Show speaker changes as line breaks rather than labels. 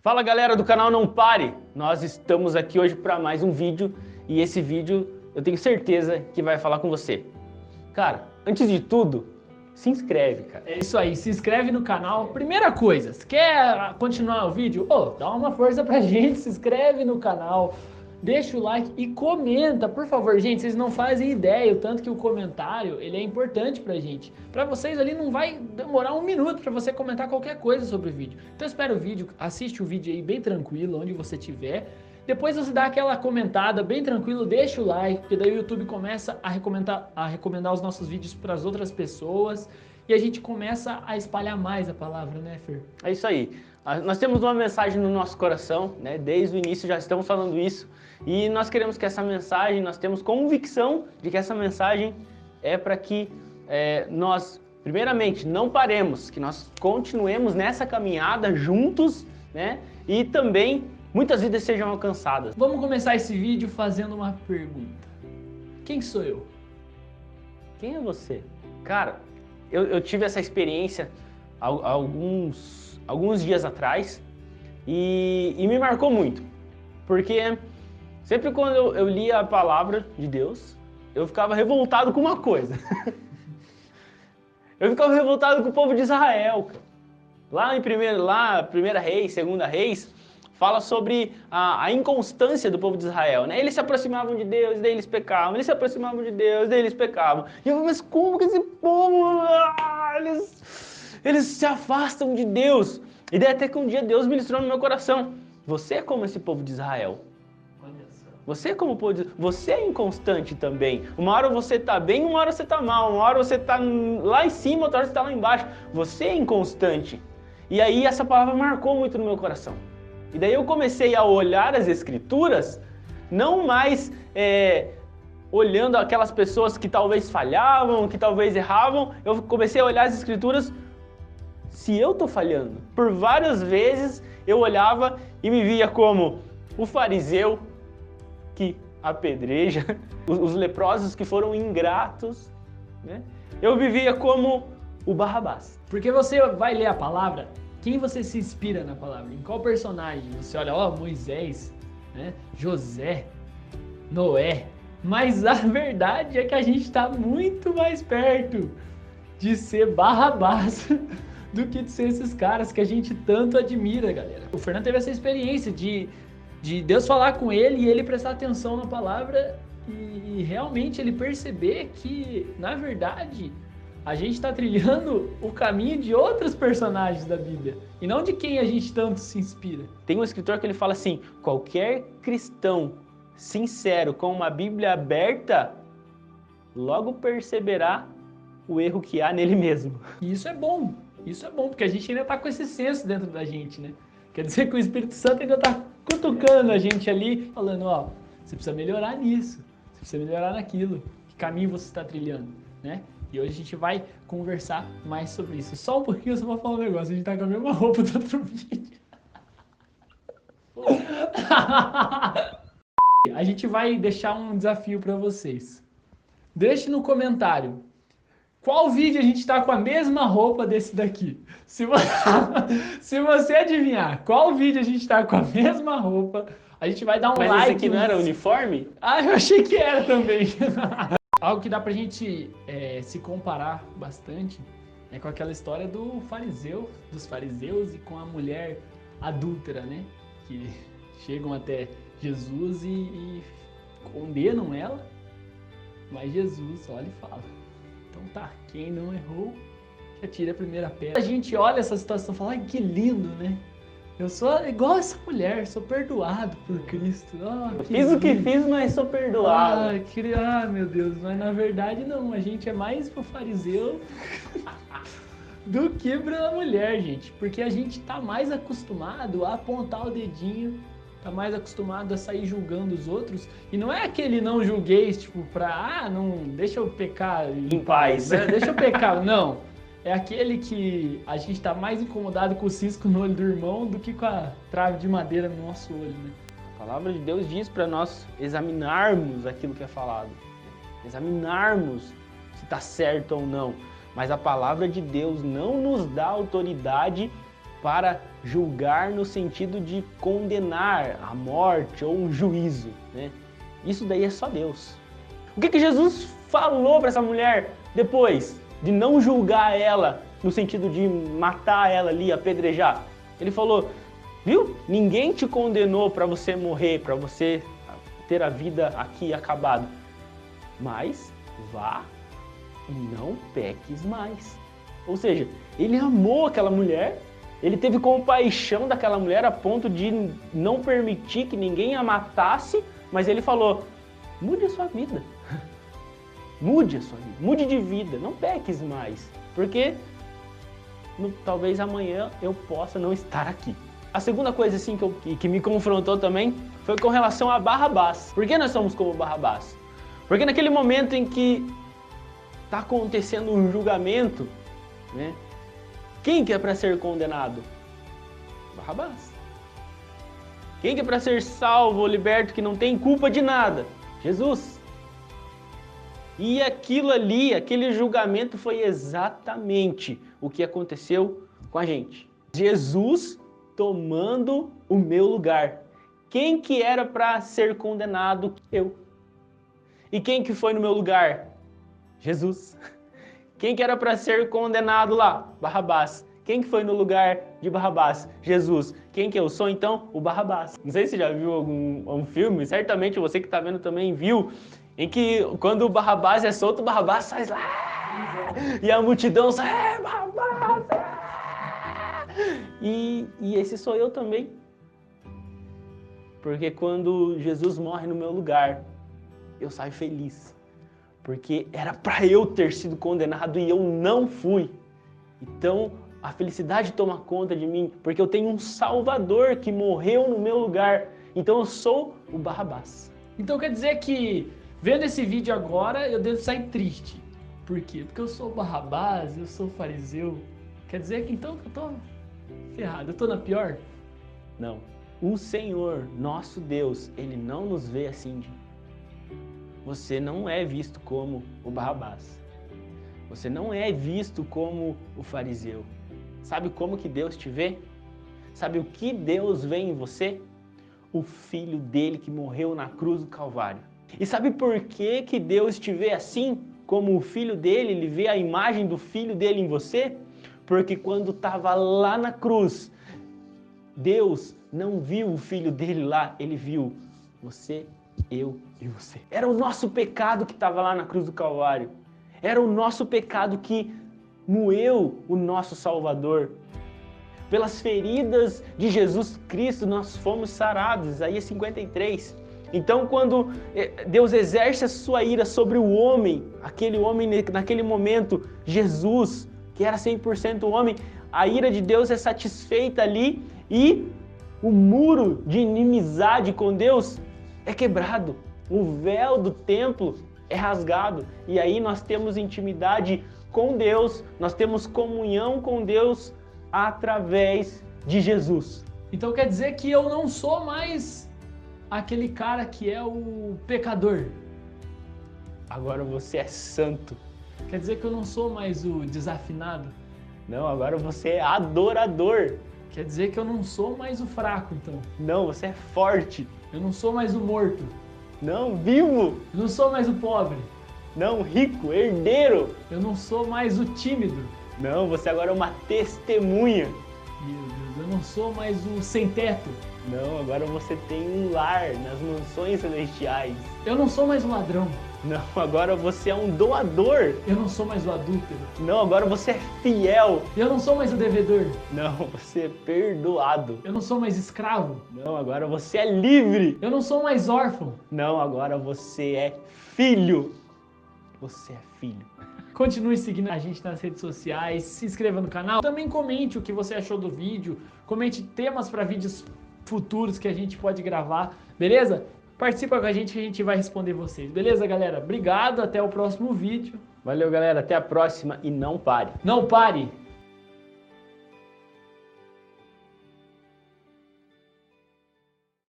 Fala galera do canal Não Pare! Nós estamos aqui hoje para mais um vídeo e esse vídeo eu tenho certeza que vai falar com você. Cara, antes de tudo, se inscreve, cara.
É isso aí, se inscreve no canal. Primeira coisa, se quer continuar o vídeo? Ô, oh, dá uma força pra gente, se inscreve no canal, deixa o like e comenta, por favor. Gente, vocês não fazem ideia o tanto que o comentário, ele é importante pra gente. Pra vocês ali não vai demorar um minuto pra você comentar qualquer coisa sobre o vídeo. Então espera o vídeo, assiste o vídeo aí bem tranquilo, onde você estiver. Depois você dá aquela comentada bem tranquilo, deixa o like, porque daí o YouTube começa a recomendar, a recomendar os nossos vídeos para as outras pessoas e a gente começa a espalhar mais a palavra, né, Fer?
É isso aí. Nós temos uma mensagem no nosso coração, né? Desde o início já estamos falando isso. E nós queremos que essa mensagem, nós temos convicção de que essa mensagem é para que é, nós, primeiramente, não paremos, que nós continuemos nessa caminhada juntos, né? E também muitas vidas sejam alcançadas.
Vamos começar esse vídeo fazendo uma pergunta. Quem sou eu?
Quem é você? Cara, eu, eu tive essa experiência há, há alguns, alguns dias atrás e, e, me marcou muito. Porque sempre quando eu, eu lia a palavra de Deus, eu ficava revoltado com uma coisa. eu ficava revoltado com o povo de Israel. Lá em primeiro, lá, primeira reis, segunda reis, fala sobre a, a, inconstância do povo de Israel, né? Eles se aproximavam de Deus, daí eles pecavam, eles se aproximavam de Deus, daí eles pecavam. E eu mas como que esse povo, ah, eles, eles se afastam de Deus? E daí até que um dia Deus ministrou no meu coração, você é como esse povo de Israel. Você é como pode, você é inconstante também. Uma hora você está bem, uma hora você está mal, uma hora você está lá em cima, outra hora você está lá embaixo. Você é inconstante. E aí essa palavra marcou muito no meu coração. E daí eu comecei a olhar as escrituras, não mais é, olhando aquelas pessoas que talvez falhavam, que talvez erravam, eu comecei a olhar as escrituras se eu estou falhando. Por várias vezes eu olhava e me via como o fariseu que apedreja, os leprosos que foram ingratos, né? Eu vivia como o Barrabás.
Porque você vai ler a palavra quem você se inspira na palavra? Em qual personagem? Você olha, ó, Moisés, né? José, Noé. Mas a verdade é que a gente está muito mais perto de ser Barrabás do que de ser esses caras que a gente tanto admira, galera. O Fernando teve essa experiência de, de Deus falar com ele e ele prestar atenção na palavra e, e realmente ele perceber que, na verdade, a gente está trilhando o caminho de outros personagens da Bíblia e não de quem a gente tanto se inspira.
Tem um escritor que ele fala assim: qualquer cristão sincero com uma Bíblia aberta logo perceberá o erro que há nele mesmo.
E isso é bom, isso é bom, porque a gente ainda está com esse senso dentro da gente, né? Quer dizer que o Espírito Santo ainda está cutucando a gente ali, falando: ó, você precisa melhorar nisso, você precisa melhorar naquilo, que caminho você está trilhando, né? E hoje a gente vai conversar mais sobre isso. Só um pouquinho eu só vou falar um negócio. A gente tá com a mesma roupa do outro vídeo. a gente vai deixar um desafio para vocês. Deixe no comentário qual vídeo a gente tá com a mesma roupa desse daqui. Se você, Se você adivinhar qual vídeo a gente tá com a mesma roupa, a gente vai dar um
Mas
like.
Mas aqui não era uniforme?
Ah, eu achei que era também. Algo que dá pra gente é, se comparar bastante é com aquela história do fariseu, dos fariseus e com a mulher adúltera, né? Que chegam até Jesus e, e condenam ela, mas Jesus olha e fala: Então tá, quem não errou, que atire a primeira pedra. A gente olha essa situação e fala: Ai, que lindo, né? Eu sou igual essa mulher, sou perdoado por Cristo.
Oh, fiz o que fiz, mas sou perdoado.
Ah, que... ah, meu Deus, mas na verdade não, a gente é mais pro fariseu do que pra mulher, gente. Porque a gente tá mais acostumado a apontar o dedinho, tá mais acostumado a sair julgando os outros. E não é aquele não julgueis, tipo, pra, ah, não, deixa eu pecar
em paz.
Né? Deixa eu pecar. Não é aquele que a gente está mais incomodado com o cisco no olho do irmão do que com a trave de madeira no nosso olho, né?
A palavra de Deus diz para nós examinarmos aquilo que é falado, examinarmos se está certo ou não. Mas a palavra de Deus não nos dá autoridade para julgar no sentido de condenar a morte ou um juízo. Né? Isso daí é só Deus. O que, que Jesus falou para essa mulher depois de não julgar ela no sentido de matar ela ali, apedrejar? Ele falou: Viu? Ninguém te condenou para você morrer, para você ter a vida aqui acabada. Mas vá e não peques mais. Ou seja, ele amou aquela mulher, ele teve compaixão daquela mulher a ponto de não permitir que ninguém a matasse, mas ele falou: mude a sua vida. mude a sua vida, mude de vida, não peques mais, porque no, talvez amanhã eu possa não estar aqui. A segunda coisa assim que, eu, que me confrontou também foi com relação a Barrabás. Por que nós somos como Barrabás? Porque naquele momento em que está acontecendo um julgamento, né? Quem que é para ser condenado? Barrabás. Quem que é para ser salvo liberto que não tem culpa de nada? Jesus. E aquilo ali, aquele julgamento foi exatamente o que aconteceu com a gente. Jesus tomando o meu lugar. Quem que era para ser condenado? Eu. E quem que foi no meu lugar? Jesus. Quem que era para ser condenado lá? Barrabás. Quem que foi no lugar de Barrabás? Jesus. Quem que eu sou então? O Barrabás. Não sei se já viu algum um filme, certamente você que está vendo também viu, em que quando o Barrabás é solto, o Barrabás sai lá e a multidão sai, é, Barrabás! É. E, e esse sou eu também. Porque quando Jesus morre no meu lugar, eu saio feliz. Porque era para eu ter sido condenado e eu não fui. Então a felicidade toma conta de mim, porque eu tenho um Salvador que morreu no meu lugar. Então eu sou o Barrabás.
Então quer dizer que vendo esse vídeo agora eu devo sair triste. Por quê? Porque eu sou o Barrabás, eu sou o fariseu. Quer dizer que então eu tô ferrado, eu tô na pior?
Não. O Senhor, nosso Deus, ele não nos vê assim. Você não é visto como o Barrabás. Você não é visto como o fariseu. Sabe como que Deus te vê? Sabe o que Deus vê em você? O filho dele que morreu na cruz do Calvário. E sabe por que, que Deus te vê assim? Como o filho dele, ele vê a imagem do filho dele em você? Porque quando estava lá na cruz, Deus não viu o filho dele lá, ele viu você, eu e você. Era o nosso pecado que estava lá na cruz do Calvário. Era o nosso pecado que moeu o nosso Salvador. Pelas feridas de Jesus Cristo nós fomos sarados. Isaías 53. Então, quando eh, Deus exerce a sua ira sobre o homem, aquele homem naquele momento, Jesus, que era 100% homem, a ira de Deus é satisfeita ali e o muro de inimizade com Deus é quebrado. O véu do templo é rasgado e aí nós temos intimidade com Deus, nós temos comunhão com Deus através de Jesus.
Então quer dizer que eu não sou mais aquele cara que é o pecador.
Agora você é santo.
Quer dizer que eu não sou mais o desafinado?
Não, agora você é adorador.
Quer dizer que eu não sou mais o fraco, então?
Não, você é forte.
Eu não sou mais o morto.
Não, vivo.
Eu não sou mais o pobre.
Não, rico, herdeiro.
Eu não sou mais o tímido.
Não, você agora é uma testemunha.
Meu Deus, eu não sou mais o sem teto.
Não, agora você tem um lar nas mansões celestiais.
Eu não sou mais um ladrão.
Não, agora você é um doador.
Eu não sou mais o adúltero.
Não, agora você é fiel.
Eu não sou mais o devedor.
Não, você é perdoado.
Eu não sou mais escravo.
Não, agora você é livre.
Eu não sou mais órfão.
Não, agora você é filho. Você é filho.
Continue seguindo a gente nas redes sociais, se inscreva no canal. Também comente o que você achou do vídeo, comente temas para vídeos futuros que a gente pode gravar, beleza? Participa com a gente que a gente vai responder vocês, beleza, galera? Obrigado, até o próximo vídeo.
Valeu, galera, até a próxima e não pare.
Não pare!